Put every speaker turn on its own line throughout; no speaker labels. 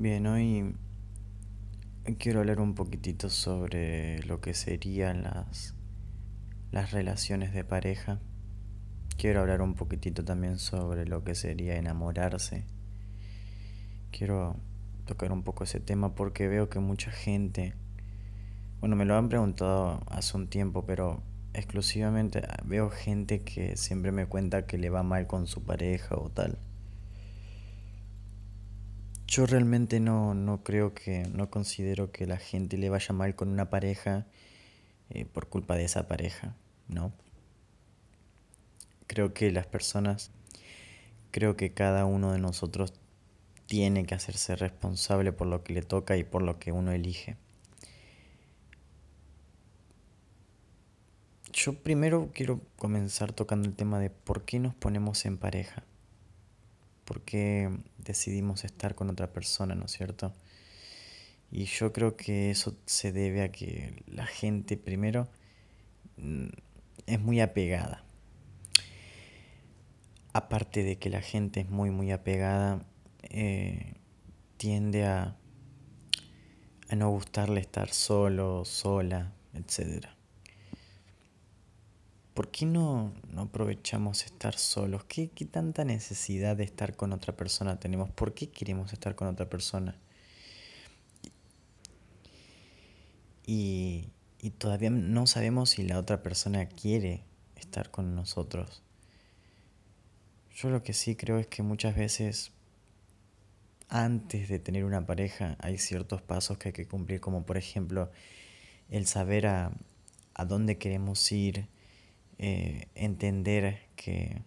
Bien, hoy quiero hablar un poquitito sobre lo que serían las, las relaciones de pareja. Quiero hablar un poquitito también sobre lo que sería enamorarse. Quiero tocar un poco ese tema porque veo que mucha gente, bueno, me lo han preguntado hace un tiempo, pero exclusivamente veo gente que siempre me cuenta que le va mal con su pareja o tal. Yo realmente no, no creo que, no considero que la gente le vaya mal con una pareja eh, por culpa de esa pareja, ¿no? Creo que las personas, creo que cada uno de nosotros tiene que hacerse responsable por lo que le toca y por lo que uno elige. Yo primero quiero comenzar tocando el tema de por qué nos ponemos en pareja por qué decidimos estar con otra persona, ¿no es cierto? Y yo creo que eso se debe a que la gente primero mm, es muy apegada. Aparte de que la gente es muy, muy apegada, eh, tiende a, a no gustarle estar solo, sola, etcétera. ¿Por qué no, no aprovechamos estar solos? ¿Qué, tanta necesidad de estar con otra persona tenemos? ¿Por qué queremos estar con otra persona? Y, y todavía no sabemos si la otra persona quiere estar con nosotros. Yo lo que sí creo es que muchas veces antes de tener una pareja hay ciertos pasos que hay que cumplir, como por ejemplo el saber a, a dónde queremos ir, eh, entender que,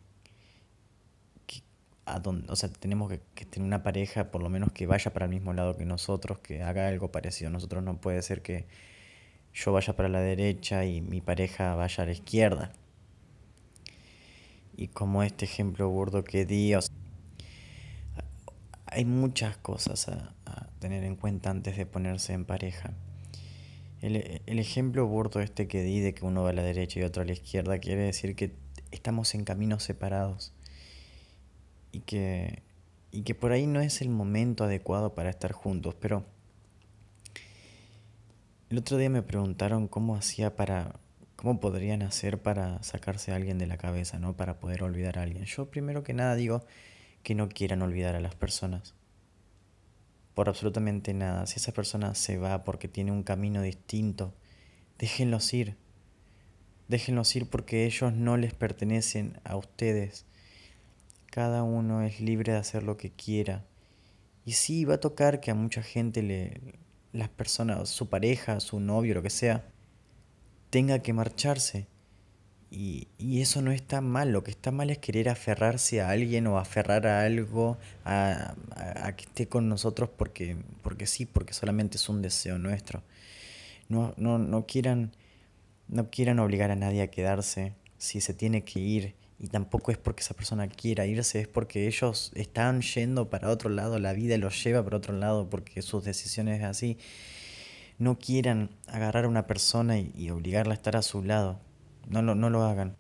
a o sea, tenemos que, que, tener una pareja por lo menos que vaya para el mismo lado que nosotros, que haga algo parecido. Nosotros no puede ser que yo vaya para la derecha y mi pareja vaya a la izquierda. Y como este ejemplo burdo que di, hay muchas cosas a tener en cuenta antes de ponerse en pareja. El, ejemplo burdo este que di de que uno va a la derecha y otro a la izquierda quiere decir que estamos en caminos separados y que, y que por ahí no es el momento adecuado para estar juntos. Pero el otro día me preguntaron cómo hacía para, cómo podrían hacer para sacarse a alguien de la cabeza, ¿no? Para poder olvidar a alguien. Yo primero que nada digo que no quieran olvidar a las personas por absolutamente nada. Si esa persona se va porque tiene un camino distinto, déjenlos ir. Déjenlos ir porque ellos no les pertenecen a ustedes. Cada uno es libre de hacer lo que quiera. Y sí, va a tocar que a mucha gente le, las personas, su pareja, su novio, lo que sea, tenga que marcharse. Y, eso no está mal, lo que está mal es querer aferrarse a alguien o aferrar a algo, a, que esté con nosotros porque, porque sí, porque solamente es un deseo nuestro. No, no, no, quieran, no quieran obligar a nadie a quedarse si se tiene que ir. Y tampoco es porque esa persona quiera irse, es porque ellos están yendo para otro lado, la vida los lleva para otro lado porque sus decisiones es así. No quieran agarrar a una persona y obligarla a estar a su lado no lo, no lo hagan.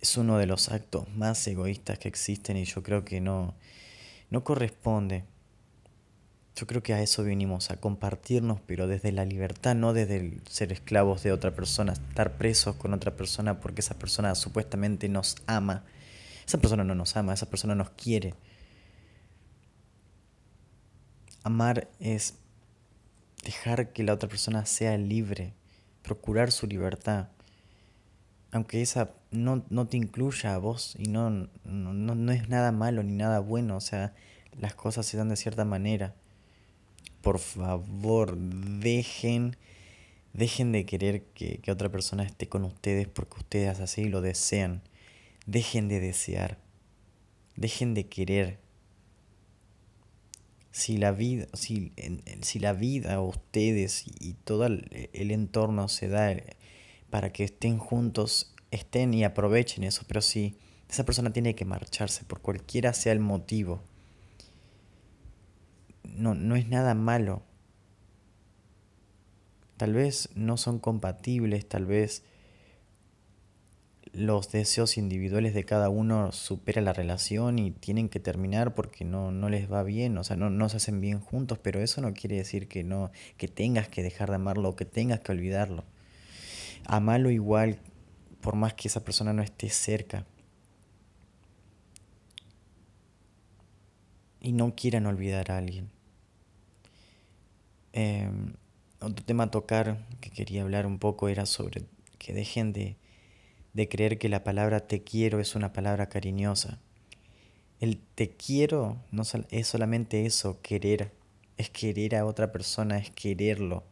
Es uno de los actos más egoístas que existen y yo creo que no, no corresponde. Yo creo que a eso vinimos, a compartirnos, pero desde la libertad, no desde ser esclavos de otra persona, estar presos con otra persona porque esa persona supuestamente nos ama. Esa persona no nos ama, esa persona nos quiere. Amar es dejar que la otra persona sea libre, procurar su libertad aunque esa no, te incluya a vos y no, no, no, es nada malo ni nada bueno, o sea, las cosas se dan de cierta manera. Por favor, dejen, de querer que, que otra persona esté con ustedes porque ustedes así lo desean. Dejen de desear, dejen de querer. Si la vida, si, si la vida, ustedes y todo el entorno se da para que estén juntos, estén y aprovechen eso, pero si esa persona tiene que marcharse por cualquiera sea el motivo, no, no es nada malo. Tal vez no son compatibles, tal vez los deseos individuales de cada uno supera la relación y tienen que terminar porque no, no les va bien, o sea, no, no se hacen bien juntos, pero eso no quiere decir que no, que tengas que dejar de amarlo o que tengas que olvidarlo. Amalo igual, por más que esa persona no esté cerca. Y no quieran olvidar a alguien. Em, otro tema a tocar que quería hablar un poco era sobre que dejen de de creer que la palabra te quiero es una palabra cariñosa. El te quiero no es solamente eso, querer. Es querer a otra persona, es quererlo.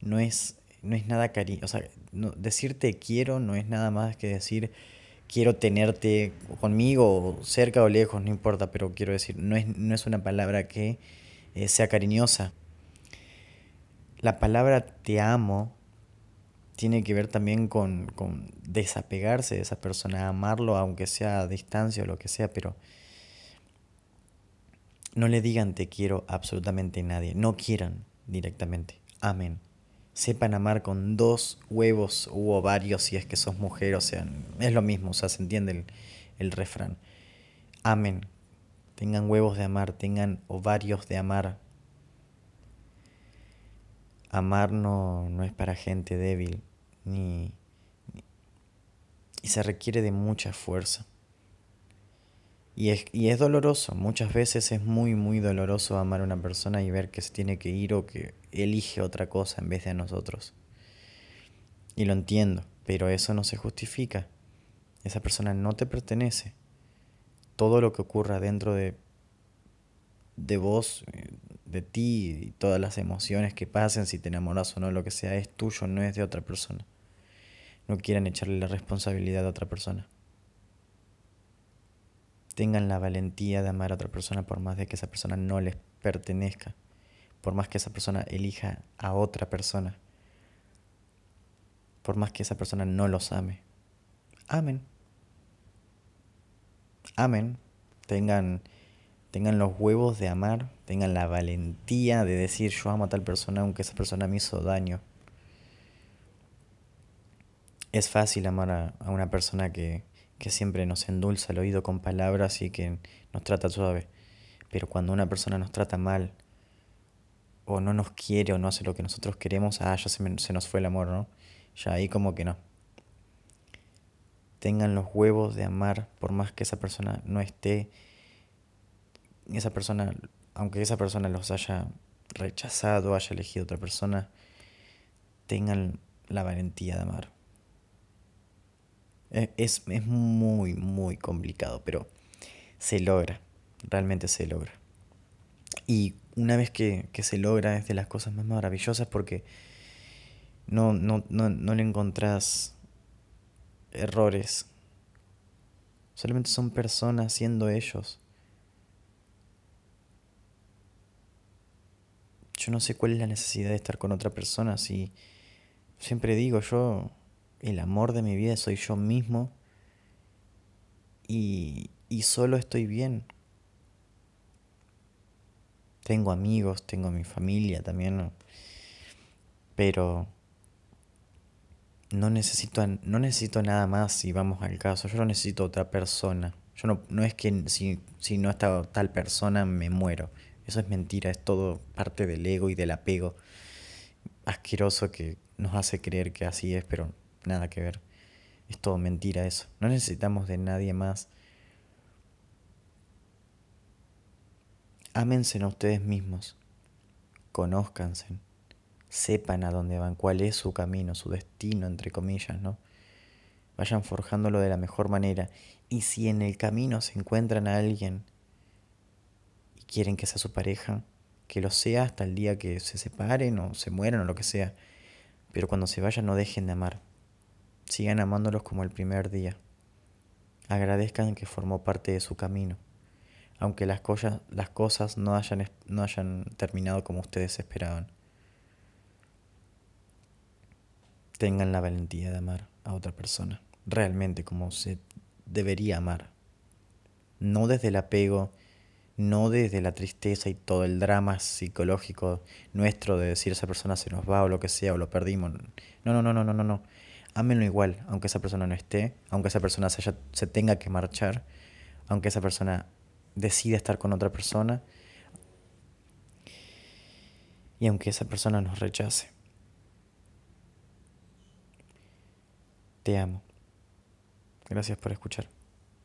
No es, no es nada cariño. O sea, no, decir te quiero no es nada más que decir quiero tenerte conmigo, cerca o lejos, no importa, pero quiero decir, no es, no es una palabra que eh, sea cariñosa. La palabra te amo tiene que ver también con, desapegarse de esa persona, amarlo aunque sea a distancia o lo que sea, pero no le digan te quiero absolutamente nadie, no quieran directamente, amen. Sepan amar con dos huevos u ovarios si es que sos mujer, o sea, es lo mismo, o sea, se entiende el, el refrán. Amen, tengan huevos de amar, tengan ovarios de amar. Amar no, no es para gente débil, ni, y se requiere de mucha fuerza. Y es, y es doloroso, muchas veces es muy, muy doloroso amar a una persona y ver que se tiene que ir o que elige otra cosa en vez de a nosotros. Y lo entiendo, pero eso no se justifica. Esa persona no te pertenece. Todo lo que ocurra dentro de, de vos, eh, de ti y todas las emociones que pasen, si te enamoras o no, lo que sea, es tuyo, no es de otra persona no quieran echarle la responsabilidad a otra persona. Tengan la valentía de amar a otra persona por más de que esa persona no les pertenezca, por más que esa persona elija a otra persona, por más que esa persona no los ame. Amen. Amen. Tengan, tengan los huevos de amar, tengan la valentía de decir yo amo a tal persona aunque esa persona me hizo daño es fácil amar a, una persona que, que, siempre nos endulza el oído con palabras y que nos trata suave. Pero cuando una persona nos trata mal, o no nos quiere o no hace lo que nosotros queremos, ah, ya se, se nos fue el amor, ¿no? Ya ahí como que no. Tengan los huevos de amar por más que esa persona no esté. Esa persona, aunque esa persona los haya rechazado, haya elegido otra persona, tengan la valentía de amar. Eh, es, es muy, muy complicado, pero se logra, realmente se logra. Y una vez que, que, se logra es de las cosas más maravillosas porque no, no, no, no le encontrás errores. Solamente son personas siendo ellos. Yo no sé cuál es la necesidad de estar con otra persona si siempre digo yo el amor de mi vida soy yo mismo y, y solo estoy bien. Tengo amigos, tengo mi familia también, pero no necesito, no necesito nada más si vamos al caso. Yo no necesito otra persona. Yo no, no es que si, si no está tal persona me muero. Eso es mentira, es todo parte del ego y del apego asqueroso que nos hace creer que así es, pero nada que ver. Es todo mentira eso. No necesitamos de nadie más. Ámense a ustedes mismos. Conózcanse. Sepan a dónde van, cuál es su camino, su destino, entre comillas, ¿no? Vayan forjándolo de la mejor manera. Y si en el camino se encuentran a alguien y quieren que sea su pareja, que lo sea hasta el día que se separen o se mueran o lo que sea. Pero cuando se vayan no dejen de amar. Sigan amándolos como el primer día. Agradezcan que formó parte de su camino, aunque las, cosas, las cosas no, hayan, no hayan terminado como ustedes esperaban. Tengan la valentía de amar a otra persona, realmente como se debería amar. No desde el apego, no desde la tristeza y todo el drama psicológico nuestro de decir esa persona se nos va o lo que sea o lo perdimos. No, no, no, no, no, no ámenlo igual, aunque esa persona no esté, aunque esa persona se, se tenga que marchar, aunque esa persona decida estar con otra persona y aunque esa persona nos rechace. Te amo. Gracias por escuchar.